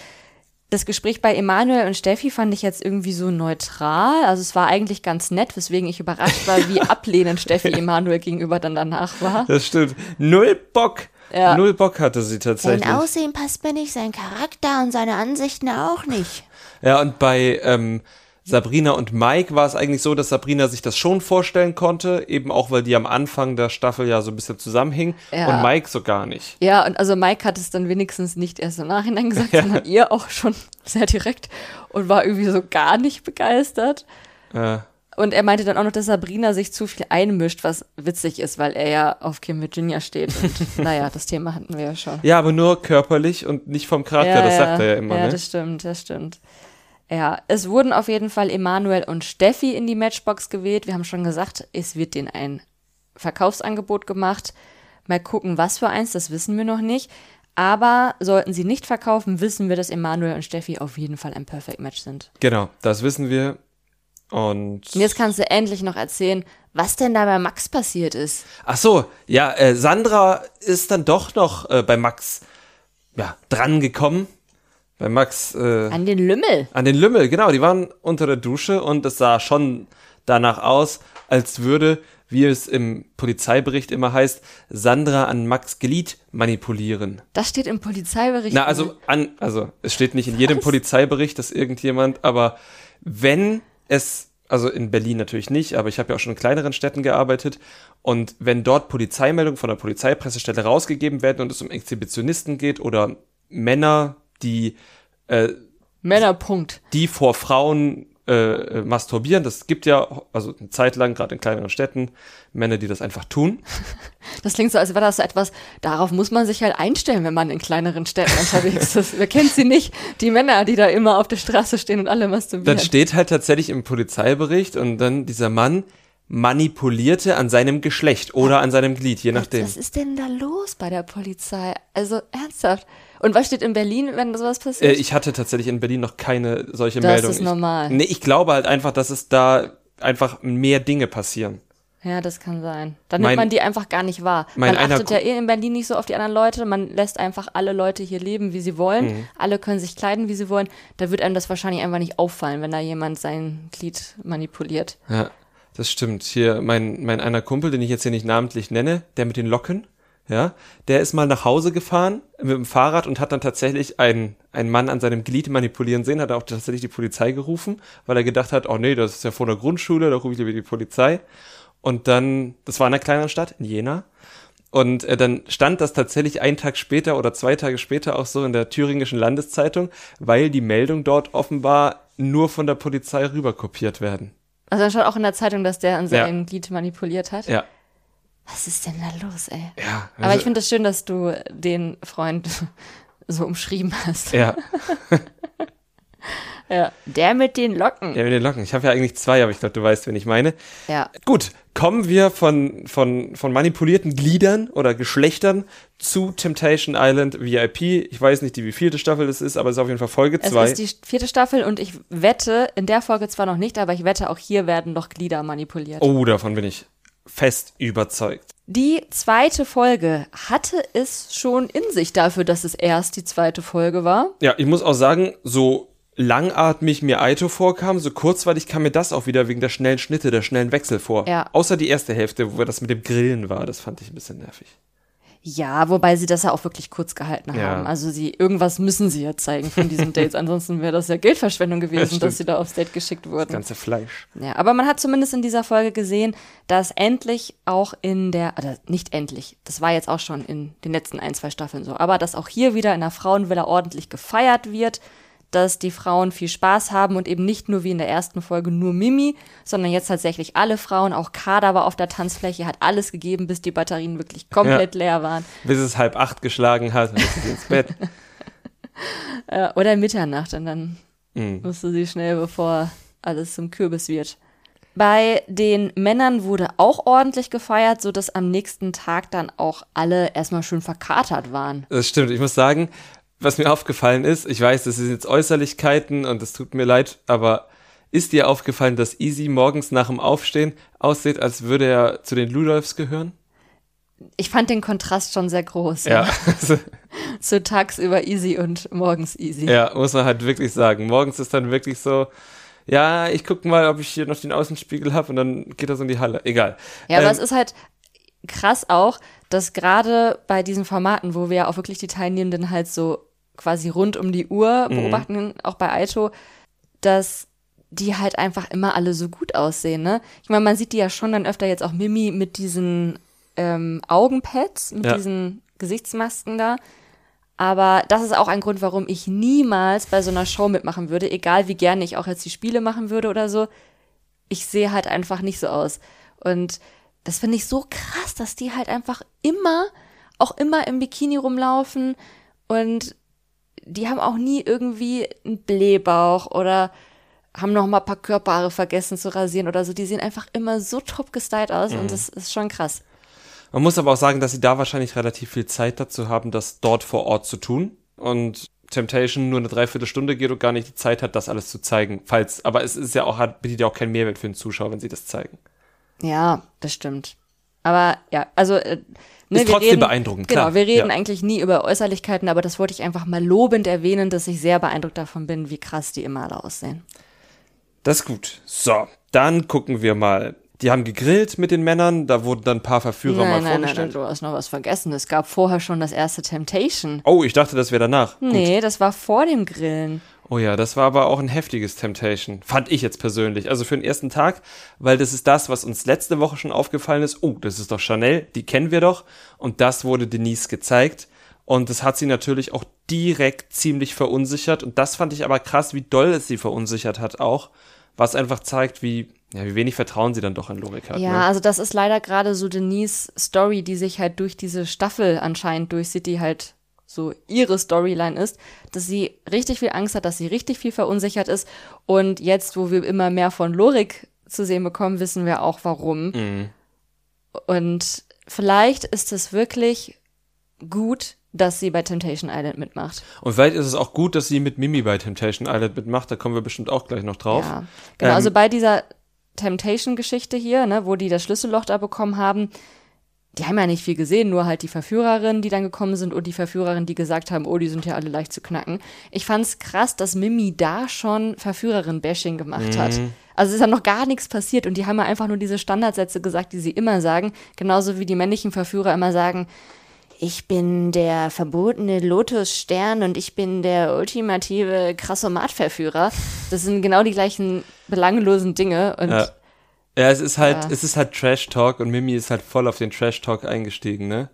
Das Gespräch bei Emanuel und Steffi fand ich jetzt irgendwie so neutral. Also es war eigentlich ganz nett, weswegen ich überrascht war, wie ablehnend Steffi Emanuel gegenüber dann danach war. Das stimmt. Null Bock. Ja. Null Bock hatte sie tatsächlich. Sein Aussehen passt mir nicht, sein Charakter und seine Ansichten auch nicht. Ja, und bei ähm, Sabrina und Mike war es eigentlich so, dass Sabrina sich das schon vorstellen konnte, eben auch weil die am Anfang der Staffel ja so ein bisschen zusammenhingen Ja. und Mike so gar nicht. Ja, und also Mike hat es dann wenigstens nicht erst im Nachhinein gesagt, sondern ihr auch schon sehr direkt und war irgendwie so gar nicht begeistert. Äh, Und er meinte dann auch noch, dass Sabrina sich zu viel einmischt, was witzig ist, weil er ja auf Kim Virginia steht. Und naja, das Thema hatten wir ja schon. ja, aber nur körperlich und nicht vom Charakter, das sagt er ja immer, Ja, ne? das stimmt, das stimmt. Ja, es wurden auf jeden Fall Emanuel und Steffi in die Matchbox gewählt. Wir haben schon gesagt, es wird denen ein Verkaufsangebot gemacht. Mal gucken, was für eins, das wissen wir noch nicht. Aber sollten sie nicht verkaufen, wissen wir, dass Emanuel und Steffi auf jeden Fall ein Perfect Match sind. Genau, das wissen wir. Und Und jetzt kannst du endlich noch erzählen, was denn da bei Max passiert ist. ach so, ja, äh, Sandra ist dann doch noch äh, bei Max ja, dran gekommen. Bei Max äh, An den Lümmel. An den Lümmel, genau, die waren unter der Dusche und es sah schon danach aus, als würde, wie es im Polizeibericht immer heißt, Sandra an Max Glied manipulieren. Das steht im Polizeibericht. Na, also an, also es steht nicht in jedem Polizeibericht, dass irgendjemand, aber wenn es, also in Berlin natürlich nicht, aber ich habe ja auch schon in kleineren Städten gearbeitet und wenn dort Polizeimeldungen von der Polizeipressestelle rausgegeben werden und es um Exhibitionisten geht oder Männer, die äh, Männerpunkt. die vor Frauen äh, masturbieren. Das gibt ja, also eine Zeit lang, gerade in kleineren Städten, Männer, die das einfach tun. Das klingt so, als wäre das so etwas, darauf muss man sich halt einstellen, wenn man in kleineren Städten unterwegs ist. Wer kennt sie nicht? Die Männer, die da immer auf der Straße stehen und alle masturbieren. Dann steht halt tatsächlich im Polizeibericht und dann dieser Mann manipulierte an seinem Geschlecht oder an seinem Glied, je nachdem. Was ist denn da los bei der Polizei? Also ernsthaft. Und was steht in Berlin, wenn sowas Äh, passiert? ich hatte tatsächlich in Berlin noch keine solche Das Meldung. ist normal. Ich, nee, ich glaube halt einfach, dass es da einfach mehr Dinge passieren. ja, das kann sein. Dann Mein- nimmt man die einfach gar nicht wahr. man achtet ja eh in Berlin nicht so auf die anderen Leute. Man lässt einfach alle Leute hier leben, wie sie wollen. Mhm. Alle können sich kleiden, wie sie wollen. Da wird einem das wahrscheinlich einfach nicht auffallen, wenn da jemand sein Glied manipuliert. Ja, das stimmt. Hier, mein, mein einer Kumpel, den ich jetzt hier nicht namentlich nenne, der mit den Locken, ja, der ist mal nach Hause gefahren mit dem Fahrrad und hat dann tatsächlich einen, einen Mann an seinem Glied manipulieren sehen, hat auch tatsächlich die Polizei gerufen, weil er gedacht hat, oh nee, das ist ja vor der Grundschule, da rufe ich lieber die Polizei. Und dann, das war in einer kleineren Stadt, in Jena. Und äh, dann stand das tatsächlich einen Tag später oder zwei Tage später auch so in der thüringischen Landeszeitung, weil die Meldung dort offenbar nur von der Polizei rüberkopiert werden. Also dann stand auch in der Zeitung, dass der an Ja. seinem Glied manipuliert hat. Ja. Was ist denn da los, ey? Ja, Aber also- ich finde es das schön, dass du den Freund so umschrieben hast. Ja, Ja. Der mit den Locken. ja, mit den Locken. Ich habe ja eigentlich zwei, aber ich glaube, du weißt, wen ich meine. Ja. Gut, kommen wir von, von, von manipulierten Gliedern oder Geschlechtern zu Temptation Island VIP. Ich weiß nicht, die wievielte Staffel das ist, aber es ist auf jeden Fall Folge Es 2. ist die vierte Staffel und ich wette, in der Folge zwar noch nicht, aber ich wette, auch hier werden noch Glieder manipuliert. Oh, davon bin ich fest überzeugt. Die zweite Folge hatte es schon in sich dafür, dass es erst die zweite Folge war. Ja, ich muss auch sagen, so langatmig mir Aito vorkam, so kurzweilig kam mir das auch wieder wegen der schnellen Schnitte, der schnellen Wechsel vor. Ja. Außer die erste Hälfte, wo das mit dem Grillen war, das fand ich ein bisschen nervig. Ja, wobei sie das ja auch wirklich kurz gehalten Ja. haben. Also sie, irgendwas müssen sie ja zeigen von diesen Dates. Ansonsten wäre das ja Geldverschwendung gewesen, stimmt. dass sie da aufs Date geschickt wurden. Ganze Fleisch. Ja, aber man hat zumindest in dieser Folge gesehen, dass endlich auch in der, oder nicht endlich, das war jetzt auch schon in den letzten ein, zwei Staffeln so, aber dass auch hier wieder in der Frauenvilla ordentlich gefeiert wird, dass die Frauen viel Spaß haben und eben nicht nur wie in der ersten Folge nur Mimi, sondern jetzt tatsächlich alle Frauen, auch Kader war auf der Tanzfläche, hat alles gegeben, bis die Batterien wirklich komplett leer waren. Bis es halb acht geschlagen hat und dann ist sie ins Bett. Äh, oder Mitternacht und dann Mhm. musste sie schnell, bevor alles zum Kürbis wird. Bei den Männern wurde auch ordentlich gefeiert, so dass am nächsten Tag dann auch alle erstmal schön verkatert waren. Das stimmt. Ich muss sagen, was mir aufgefallen ist, ich weiß, das sind jetzt Äußerlichkeiten und es tut mir leid, aber ist dir aufgefallen, dass Easy morgens nach dem Aufstehen aussieht, als würde er zu den Ludolfs gehören? Ich fand den Kontrast schon sehr groß. Ja. So tagsüber easy und morgens easy. ja, muss man halt wirklich sagen. Morgens ist dann wirklich so, ja, ich guck mal, ob ich hier noch den Außenspiegel habe und dann geht so in die Halle. Egal. Ja, aber Ähm, es ist halt krass auch, dass gerade bei diesen Formaten, wo wir ja auch wirklich die Teilnehmenden halt so quasi rund um die Uhr Mhm. beobachten, auch bei Aito, dass die halt einfach immer alle so gut aussehen, ne? Ich meine, man sieht die ja schon dann öfter jetzt auch Mimi mit diesen ähm, Augenpads, mit Ja. diesen Gesichtsmasken da. Aber das ist auch ein Grund, warum ich niemals bei so einer Show mitmachen würde, egal wie gerne ich auch jetzt die Spiele machen würde oder so. Ich sehe halt einfach nicht so aus. Und das finde ich so krass, dass die halt einfach immer, auch immer im Bikini rumlaufen und die haben auch nie irgendwie einen Blähbauch oder haben noch mal ein paar Körperhaare vergessen zu rasieren oder so. Die sehen einfach immer so top gestylt aus und das ist schon krass. Man muss aber auch sagen, dass sie da wahrscheinlich relativ viel Zeit dazu haben, das dort vor Ort zu tun. Und Temptation nur eine Dreiviertelstunde geht und gar nicht die Zeit hat, das alles zu zeigen. Falls, aber es ist ja auch, hat, bietet ja auch keinen Mehrwert für den Zuschauer, wenn sie das zeigen. Ja, das stimmt. Aber ja, also äh, ne, Ist wir trotzdem reden, beeindruckend, Genau, klar. wir reden Ja. eigentlich nie über Äußerlichkeiten, aber das wollte ich einfach mal lobend erwähnen, dass ich sehr beeindruckt davon bin, wie krass die immer alle aussehen. Das ist gut. So, dann gucken wir mal. Die haben gegrillt mit den Männern, da wurden dann ein paar Verführer mal Nein, nein, nein, nein, vorgestellt. du hast noch was vergessen. Es gab vorher schon das erste Temptation. Oh, ich dachte, das wäre danach. Gut. Nee, das war vor dem Grillen. Oh ja, das war aber auch ein heftiges Temptation. Fand ich jetzt persönlich. Also für den ersten Tag, weil das ist das, was uns letzte Woche schon aufgefallen ist. Oh, das ist doch Chanel, die kennen wir doch. Und das wurde Denise gezeigt. Und das hat sie natürlich auch direkt ziemlich verunsichert. Und das fand ich aber krass, wie doll es sie verunsichert hat auch. Was einfach zeigt, wie, ja, wie wenig Vertrauen sie dann doch in Logik hat. Ja, Ne? also das ist leider gerade so Denise Story, die sich halt durch diese Staffel anscheinend durchsieht, die halt so ihre Storyline ist, dass sie richtig viel Angst hat, dass sie richtig viel verunsichert ist. Und jetzt, wo wir immer mehr von Lorik zu sehen bekommen, wissen wir auch warum. Mhm. Und vielleicht ist es wirklich gut, dass sie bei Temptation Island mitmacht. Und vielleicht ist es auch gut, dass sie mit Mimi bei Temptation Island mitmacht. Da kommen wir bestimmt auch gleich noch drauf. Ja, genau. Ähm, also bei dieser Temptation-Geschichte hier, ne, wo die das Schlüsselloch da bekommen haben, die haben ja nicht viel gesehen, nur halt die Verführerinnen, die dann gekommen sind und die Verführerinnen, die gesagt haben, oh, die sind ja alle leicht zu knacken. Ich fand's krass, dass Mimi da schon Verführerin-Bashing gemacht hat. Mhm. Also es ist ja noch gar nichts passiert und die haben ja einfach nur diese Standardsätze gesagt, die sie immer sagen, genauso wie die männlichen Verführer immer sagen, ich bin der verbotene Lotusstern und ich bin der ultimative Krassomat-Verführer. Das sind genau die gleichen belanglosen Dinge und Ja. Ja, es ist halt, Ja. es ist halt Trash Talk und Mimi ist halt voll auf den Trash Talk eingestiegen, ne?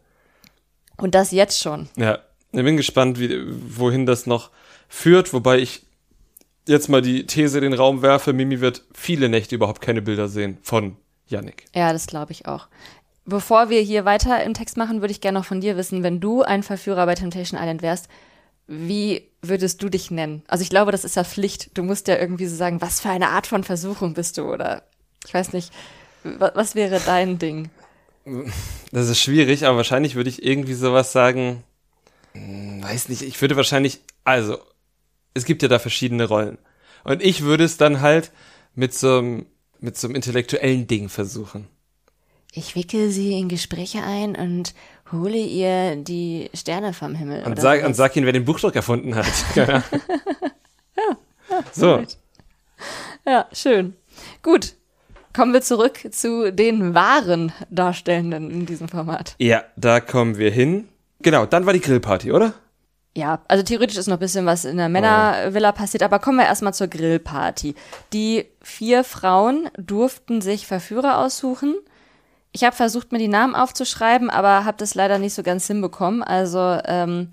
Und das jetzt schon. Ja. Ich bin gespannt, wie, wohin das noch führt, wobei ich jetzt mal die These in den Raum werfe, Mimi wird viele Nächte überhaupt keine Bilder sehen von Yannick. Ja, das glaube ich auch. Bevor wir hier weiter im Text machen, würde ich gerne noch von dir wissen, wenn du ein Verführer bei Temptation Island wärst, wie würdest du dich nennen? Also ich glaube, das ist ja Pflicht. Du musst ja irgendwie so sagen, was für eine Art von Versuchung bist du oder ich weiß nicht, wa- was wäre dein Ding? Das ist schwierig, aber wahrscheinlich würde ich irgendwie sowas sagen, hm, weiß nicht, ich würde wahrscheinlich, also, es gibt ja da verschiedene Rollen. Und ich würde es dann halt mit so einem, mit so einem intellektuellen Ding versuchen. Ich wickel sie in Gespräche ein und hole ihr die Sterne vom Himmel. Und oder sag, und sag ihnen, wer den Buchdruck erfunden hat. ja. So, Ja, schön. Gut. Kommen wir zurück zu den wahren Darstellenden in diesem Format. ja, da kommen wir hin. Genau, dann war die Grillparty, oder? Ja, also theoretisch ist noch ein bisschen was in der Männervilla passiert, aber kommen wir erstmal zur Grillparty. Die vier Frauen durften sich Verführer aussuchen. Ich habe versucht, mir die Namen aufzuschreiben, aber habe das leider nicht so ganz hinbekommen. Also ähm,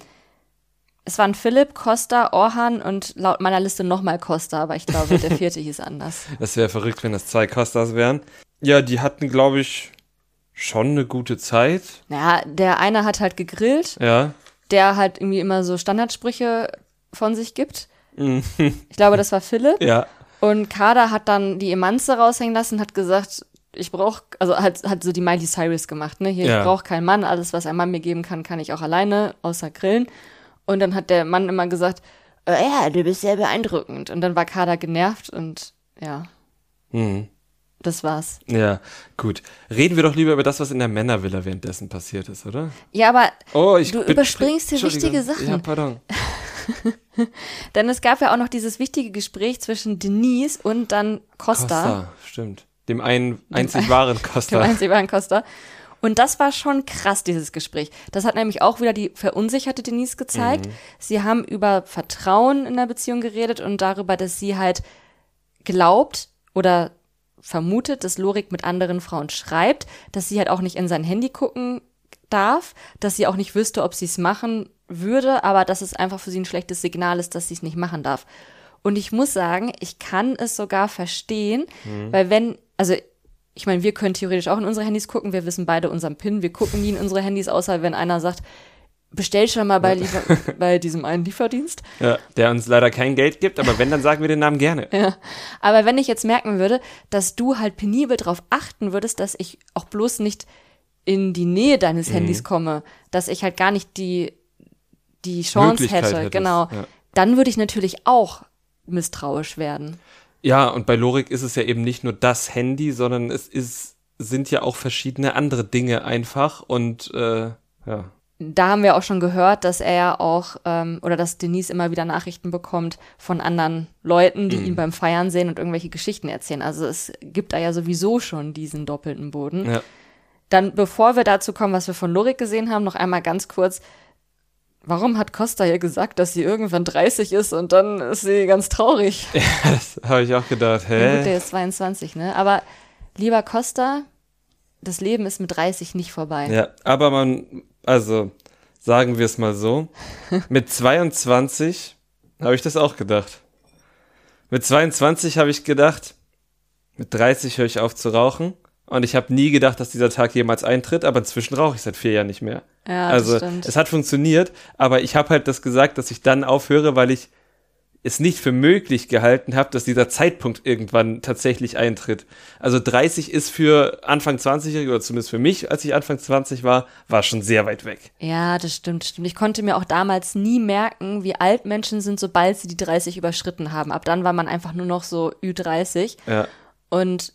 es waren Philipp, Costa, Orhan und laut meiner Liste nochmal Costa, aber ich glaube, der vierte hieß anders. Das wäre verrückt, wenn das zwei Costas wären. Ja, die hatten, glaube ich, schon eine gute Zeit. Naja, der eine hat halt gegrillt, Ja. der halt irgendwie immer so Standardsprüche von sich gibt. Mhm. Ich glaube, das war Philipp. Ja. Und Kader hat dann die Emanze raushängen lassen, hat gesagt, ich brauche, also hat, hat so die Miley Cyrus gemacht, ne? Hier, Ja. ich brauche keinen Mann, alles, was ein Mann mir geben kann, kann ich auch alleine, außer grillen. Und dann hat der Mann immer gesagt, äh, ja, du bist sehr beeindruckend. Und dann war Kader genervt und ja, Mhm. das war's. Ja, gut. Reden wir doch lieber über das, was in der Männervilla währenddessen passiert ist, oder? Ja, aber Oh, ich Du überspringst hier wichtige Sachen. Ja, pardon. denn es gab ja auch noch dieses wichtige Gespräch zwischen Denise und dann Costa. Costa, stimmt. Dem einen einzig wahren dem Costa. einzig wahren Costa. Und das war schon krass, dieses Gespräch. Das hat nämlich auch wieder die verunsicherte Denise gezeigt. Sie haben über Vertrauen in der Beziehung geredet und darüber, dass sie halt glaubt oder vermutet, dass Lorik mit anderen Frauen schreibt, dass sie halt auch nicht in sein Handy gucken darf, dass sie auch nicht wüsste, ob sie es machen würde, aber dass es einfach für sie ein schlechtes Signal ist, dass sie es nicht machen darf. Und ich muss sagen, ich kann es sogar verstehen, weil wenn, also ich meine, wir können theoretisch auch in unsere Handys gucken, wir wissen beide unseren PIN, wir gucken nie in unsere Handys, außer wenn einer sagt, bestell schon mal bei, Liefer bei diesem einen Lieferdienst. Ja, der uns leider kein Geld gibt, aber wenn, dann sagen wir den Namen gerne. Ja. Aber wenn ich jetzt merken würde, dass du halt penibel darauf achten würdest, dass ich auch bloß nicht in die Nähe deines Handys komme, dass ich halt gar nicht die, die Chance hätte, hättest, genau, ja. dann würde ich natürlich auch misstrauisch werden. Ja, und bei Lorik ist es ja eben nicht nur das Handy, sondern es ist, sind ja auch verschiedene andere Dinge einfach und äh, ja. Da haben wir auch schon gehört, dass er ja auch, ähm, oder dass Denise immer wieder Nachrichten bekommt von anderen Leuten, die ihn beim Feiern sehen und irgendwelche Geschichten erzählen. Also es gibt da ja sowieso schon diesen doppelten Boden. ja. Dann, bevor wir dazu kommen, was wir von Lorik gesehen haben, noch einmal ganz kurz. Warum hat Costa hier gesagt, dass sie irgendwann 30 ist und dann ist sie ganz traurig? Das habe ich auch gedacht, Ja, gut, hä? der ist 22, ne? Aber lieber Costa, das Leben ist mit 30 nicht vorbei. Ja, aber man, also sagen wir es mal so, mit 22 habe ich das auch gedacht. Mit 22 habe ich gedacht, mit 30 höre ich auf zu rauchen. Und ich habe nie gedacht, dass dieser Tag jemals eintritt, aber inzwischen rauche ich seit vier Jahren nicht mehr. Ja, das also es hat funktioniert, aber ich habe halt das gesagt, dass ich dann aufhöre, weil ich es nicht für möglich gehalten habe, dass dieser Zeitpunkt irgendwann tatsächlich eintritt. Also 30 ist für Anfang 20-Jährige, oder zumindest für mich, als ich Anfang 20 war, war schon sehr weit weg. Ja, das stimmt, stimmt. Ich konnte mir auch damals nie merken, wie alt Menschen sind, sobald sie die 30 überschritten haben. Ab dann war man einfach nur noch so Ü30. Ja. Und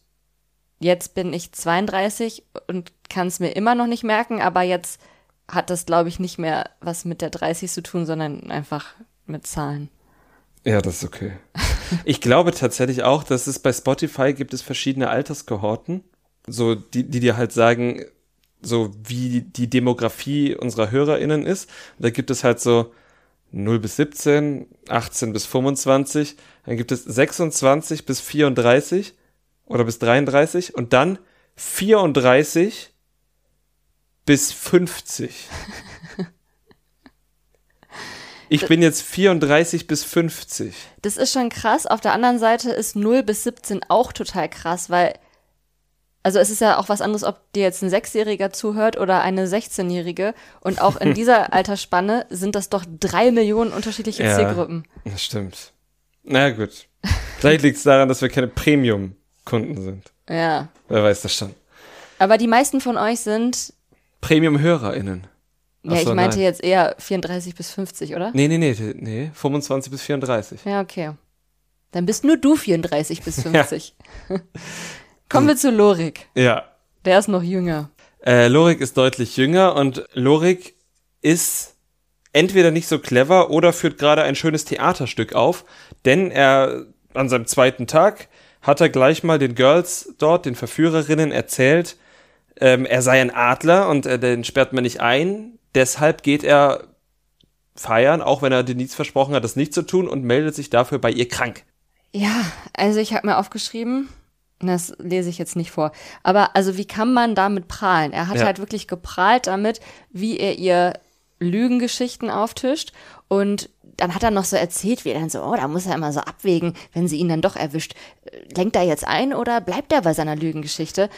jetzt bin ich 32 und kann es mir immer noch nicht merken, aber jetzt hat das, glaube ich, nicht mehr was mit der 30 zu tun, sondern einfach mit Zahlen. Ja, das ist okay. Ich glaube tatsächlich auch, dass es bei Spotify gibt es verschiedene Alterskohorten, so die, die dir halt sagen, so wie die Demografie unserer HörerInnen ist. Da gibt es halt so 0 bis 17, 18 bis 25, dann gibt es 26 bis 34 oder bis 33 und dann 34 bis 50. Ich bin jetzt 34 bis 50. Das ist schon krass. Auf der anderen Seite ist 0 bis 17 auch total krass, weil, also es ist ja auch was anderes, ob dir jetzt ein Sechsjähriger zuhört oder eine 16-Jährige. Und auch in dieser Altersspanne sind das doch drei Millionen unterschiedliche Ja. Zielgruppen. Das stimmt. Na gut. Vielleicht liegt es daran, dass wir keine Premium-Kunden sind. Ja. Wer weiß das schon. Aber die meisten von euch sind, Premium-HörerInnen. ja, Ach ich meinte nein. jetzt eher 34 bis 50, oder? Nee, nee, nee, nee. 25 bis 34. Ja, okay. Dann bist nur du 34 bis 50. Kommen wir zu Lorik. Ja. Der ist noch jünger. Äh, Lorik ist deutlich jünger und Lorik ist entweder nicht so clever oder führt gerade ein schönes Theaterstück auf, denn er an seinem zweiten Tag hat er gleich mal den Girls dort, den Verführerinnen, erzählt, ähm, er sei ein Adler und äh, den sperrt man nicht ein. Deshalb geht er feiern, auch wenn er Denise versprochen hat, das nicht zu tun und meldet sich dafür bei ihr krank. Ja, also ich habe mir aufgeschrieben, das lese ich jetzt nicht vor, aber also wie kann man damit prahlen? Er hat Ja. halt wirklich geprahlt damit, wie er ihr Lügengeschichten auftischt und dann hat er noch so erzählt, wie er dann so, oh, da muss er immer so abwägen, wenn sie ihn dann doch erwischt. Äh, Lenkt er jetzt ein oder bleibt er bei seiner Lügengeschichte?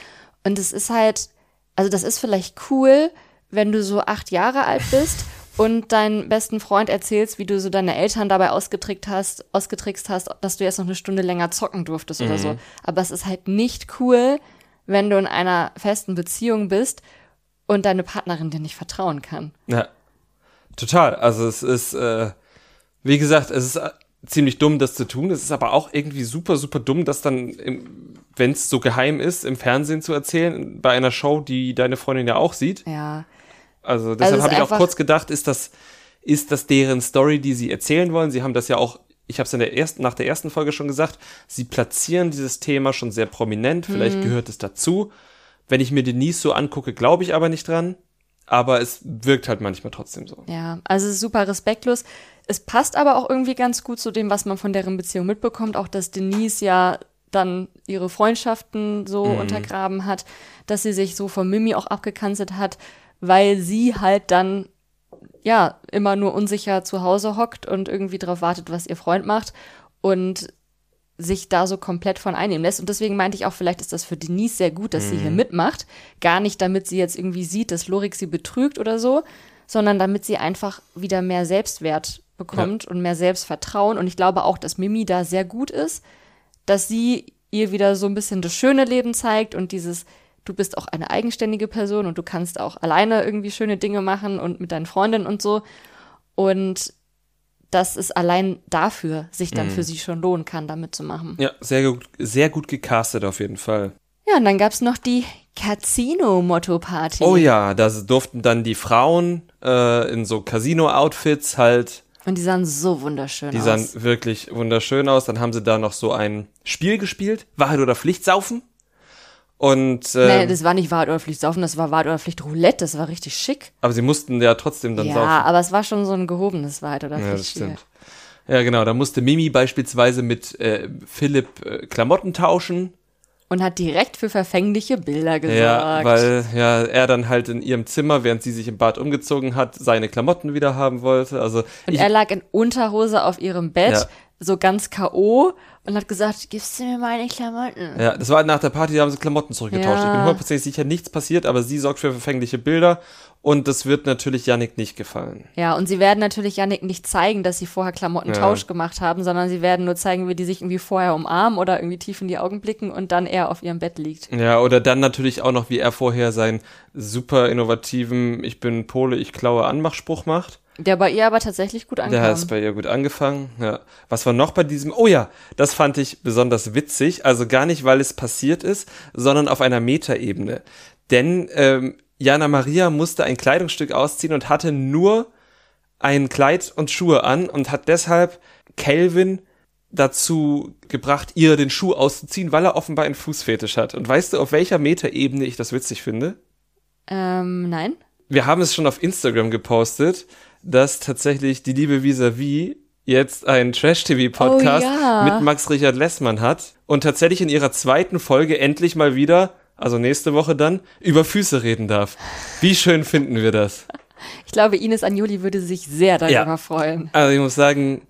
Und es ist halt, also das ist vielleicht cool, wenn du so acht Jahre alt bist und deinen besten Freund erzählst, wie du so deine Eltern dabei ausgetrickst hast, ausgetrickst hast, dass du jetzt noch eine Stunde länger zocken durftest oder so. Aber es ist halt nicht cool, wenn du in einer festen Beziehung bist und deine Partnerin dir nicht vertrauen kann. Ja, total. Also es ist, äh, wie gesagt, es ist äh, ziemlich dumm, das zu tun. Es ist aber auch irgendwie super, super dumm, das dann, wenn es so geheim ist, im Fernsehen zu erzählen, bei einer Show, die deine Freundin ja auch sieht. Ja. Also deshalb es ist habe ich auch kurz gedacht, ist das, ist das deren Story, die sie erzählen wollen? Sie haben das ja auch, ich habe es in der ersten, nach der ersten Folge schon gesagt, sie platzieren dieses Thema schon sehr prominent. Vielleicht Mhm. gehört es dazu. Wenn ich mir Denise so angucke, glaube ich aber nicht dran. Aber es wirkt halt manchmal trotzdem so. Ja, also super respektlos. Es passt aber auch irgendwie ganz gut zu dem, was man von deren Beziehung mitbekommt, auch dass Denise ja dann ihre Freundschaften so untergraben hat, dass sie sich so von Mimi auch abgekanzelt hat, weil sie halt dann ja immer nur unsicher zu Hause hockt und irgendwie darauf wartet, was ihr Freund macht und sich da so komplett von einnehmen lässt. Und deswegen meinte ich auch, vielleicht ist das für Denise sehr gut, dass sie hier mitmacht. Gar nicht, damit sie jetzt irgendwie sieht, dass Lorik sie betrügt oder so, sondern damit sie einfach wieder mehr Selbstwert bekommt und mehr Selbstvertrauen. Und ich glaube auch, dass Mimi da sehr gut ist, dass sie ihr wieder so ein bisschen das schöne Leben zeigt und dieses, du bist auch eine eigenständige Person und du kannst auch alleine irgendwie schöne Dinge machen und mit deinen Freundinnen und so. Und dass es allein dafür sich dann für sie schon lohnen kann, damit zu machen. Ja, sehr gut, sehr gut gecastet auf jeden Fall. Ja, und dann gab's noch die Casino-Motto-Party. Oh ja, da durften dann die Frauen äh, in so Casino-Outfits halt, Und die sahen so wunderschön die aus. sahen wirklich wunderschön aus. Dann haben sie da noch so ein Spiel gespielt, Wahrheit oder Pflicht saufen. Und äh, nee, das war nicht Wahrheit oder Pflicht saufen, das war Wahrheit oder Pflicht Roulette, das war richtig schick. aber sie mussten ja trotzdem dann ja, saufen. aber es war schon so ein gehobenes Wahrheit oder Ja, das stimmt. Ja, genau. Da musste Mimi beispielsweise mit äh, Philipp äh, Klamotten tauschen. Und hat direkt für verfängliche Bilder gesorgt. Ja, weil ja er dann halt in ihrem Zimmer, während sie sich im Bad umgezogen hat, seine Klamotten wieder haben wollte. Also Und ich, er lag in Unterhose auf ihrem Bett, Ja. so ganz K.O. und hat gesagt, gibst du mir meine Klamotten? Ja, das war nach der Party, da haben sie Klamotten zurückgetauscht. Ja. Ich bin hundertprozentig sicher, nichts passiert, aber sie sorgt für verfängliche Bilder und das wird natürlich Yannick nicht gefallen. Ja, und sie werden natürlich Yannick nicht zeigen, dass sie vorher Klamottentausch Ja. gemacht haben, sondern sie werden nur zeigen, wie die sich irgendwie vorher umarmen oder irgendwie tief in die Augen blicken und dann er auf ihrem Bett liegt. Ja, oder dann natürlich auch noch, wie er vorher seinen super innovativen Ich bin Pole, ich klaue Anmachspruch macht. Der bei ihr aber tatsächlich gut ankam. Der hat es bei ihr gut angefangen. Ja. Was war noch bei diesem? Oh ja, das fand ich besonders witzig. Also gar nicht, weil es passiert ist, sondern auf einer Metaebene. Denn ähm, Jana Maria musste ein Kleidungsstück ausziehen und hatte nur ein Kleid und Schuhe an und hat deshalb Calvin dazu gebracht, ihr den Schuh auszuziehen, weil er offenbar einen Fußfetisch hat. Und weißt du, auf welcher Metaebene ich das witzig finde? ähm, nein? wir haben es schon auf Instagram gepostet, dass tatsächlich die liebe Visavi jetzt einen Trash-TV-Podcast Oh ja. mit Max Richard Lessmann hat und tatsächlich in ihrer zweiten Folge endlich mal wieder, also nächste Woche dann, über Füße reden darf. Wie schön finden wir das? Ich glaube, Ines Agnoli würde sich sehr darüber Ja. freuen. Also ich muss sagen,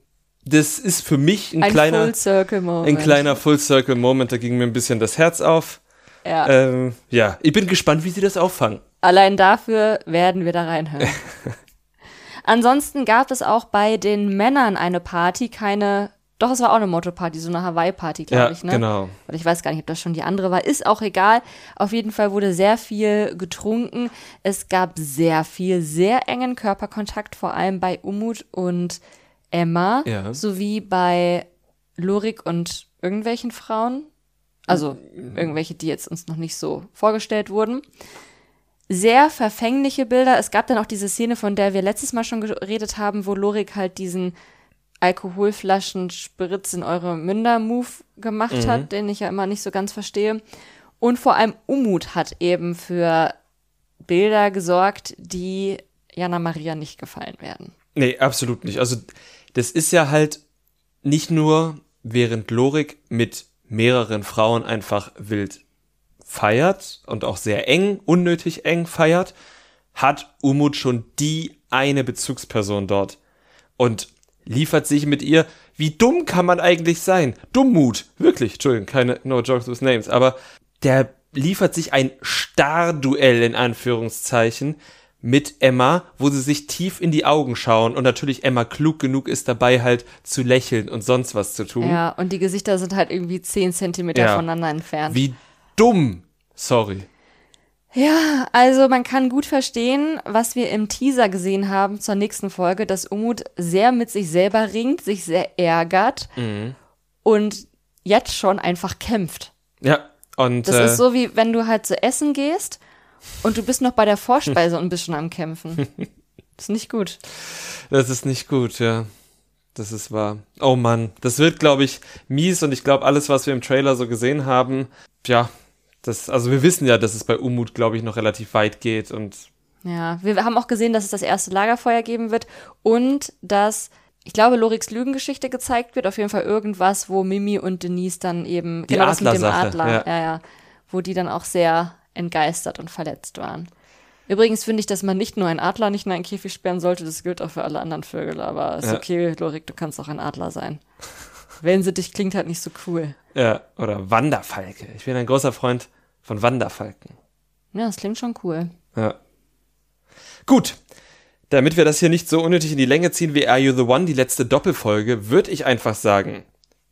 das ist für mich ein, Ein kleiner, Full-Circle-Moment. ein kleiner Full-Circle-Moment, da ging mir ein bisschen das Herz auf. Ja. Ähm, ja, ich bin gespannt, wie sie das auffangen. Allein dafür werden wir da reinhören. Ansonsten gab es auch bei den Männern eine Party, keine, doch es war auch eine Motto-Party, so eine Hawaii-Party, glaube Ja, ich, ne? genau. Oder ich weiß gar nicht, ob das schon die andere war. Ist auch egal. Auf jeden Fall wurde sehr viel getrunken. Es gab sehr viel, sehr engen Körperkontakt, vor allem bei Umut und Emma, Ja. sowie bei Lorik und irgendwelchen Frauen. Also irgendwelche, die jetzt uns noch nicht so vorgestellt wurden. Sehr verfängliche Bilder. Es gab dann auch diese Szene, von der wir letztes Mal schon geredet haben, wo Lorik halt diesen Alkoholflaschen Spritz in eure Münder-Move gemacht hat, den ich ja immer nicht so ganz verstehe. Und vor allem Umut hat eben für Bilder gesorgt, die Jana Maria nicht gefallen werden. Nee, absolut nicht. Also, das ist ja halt nicht nur, während Lorik mit mehreren Frauen einfach wild feiert und auch sehr eng, unnötig eng feiert, hat Umut schon die eine Bezugsperson dort und liefert sich mit ihr. Wie dumm kann man eigentlich sein? Dummut, wirklich, Entschuldigung, keine No Jokes with Names, aber der liefert sich ein Starduell in Anführungszeichen mit Emma, wo sie sich tief in die Augen schauen und natürlich Emma klug genug ist dabei halt zu lächeln und sonst was zu tun. Ja, und die Gesichter sind halt irgendwie zehn Zentimeter Ja. voneinander entfernt. Wie dumm. Sorry. Ja, also man kann gut verstehen, was wir im Teaser gesehen haben zur nächsten Folge, dass Umut sehr mit sich selber ringt, sich sehr ärgert Mhm. und jetzt schon einfach kämpft. Ja, und Das äh, ist so, wie wenn du halt zu essen gehst und du bist noch bei der Vorspeise und bist schon am Kämpfen. Das ist nicht gut. das ist nicht gut, ja. Das ist wahr. Oh Mann, das wird, glaube ich, mies und ich glaube, alles, was wir im Trailer so gesehen haben, ja, das, also wir wissen ja, dass es bei Umut, glaube ich, noch relativ weit geht und Ja, wir haben auch gesehen, dass es das erste Lagerfeuer geben wird und dass, ich glaube, Loriks Lügengeschichte gezeigt wird. Auf jeden Fall irgendwas, wo Mimi und Denise dann eben, Die genau das mit dem Adler, ja. ja, ja, wo die dann auch sehr entgeistert und verletzt waren. Übrigens finde ich, dass man nicht nur einen Adler nicht in einen Käfig sperren sollte, das gilt auch für alle anderen Vögel, aber ist Ja. okay, Lorik, du kannst auch ein Adler sein. Wellensittich klingt halt nicht so cool. Ja, oder Wanderfalke. Ich bin ein großer Freund von Wanderfalken. Ja, das klingt schon cool. Ja. Gut. Damit wir das hier nicht so unnötig in die Länge ziehen wie Are You the One, die letzte Doppelfolge, würde ich einfach sagen,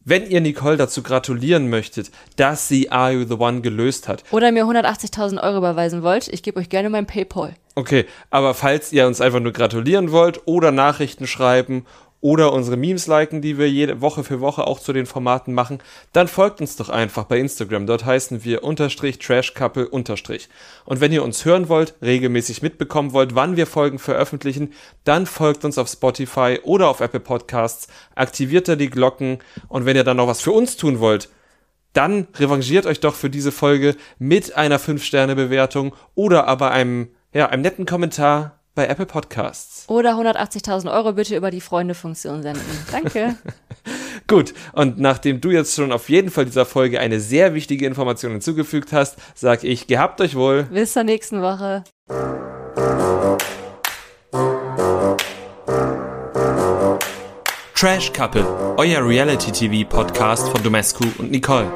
wenn ihr Nicole dazu gratulieren möchtet, dass sie Are You the One gelöst hat. Oder mir 180.000 Euro überweisen wollt, ich gebe euch gerne mein Paypal. Okay, aber falls ihr uns einfach nur gratulieren wollt oder Nachrichten schreiben oder unsere Memes liken, die wir jede Woche für Woche auch zu den Formaten machen, dann folgt uns doch einfach bei Instagram. Dort heißen wir unterstrich trashcouple unterstrich. Und wenn ihr uns hören wollt, regelmäßig mitbekommen wollt, wann wir Folgen veröffentlichen, dann folgt uns auf Spotify oder auf Apple Podcasts, aktiviert da die Glocken und wenn ihr dann noch was für uns tun wollt, dann revanchiert euch doch für diese Folge mit einer 5-Sterne-Bewertung oder aber einem, ja, einem netten Kommentar bei Apple Podcasts. Oder 180.000 Euro bitte über die Freunde-Funktion senden. Danke. Gut, und nachdem du jetzt schon auf jeden Fall dieser Folge eine sehr wichtige Information hinzugefügt hast, sag ich, gehabt euch wohl. Bis zur nächsten Woche. Trash Couple, euer Reality-TV-Podcast von Domescu und Nicole.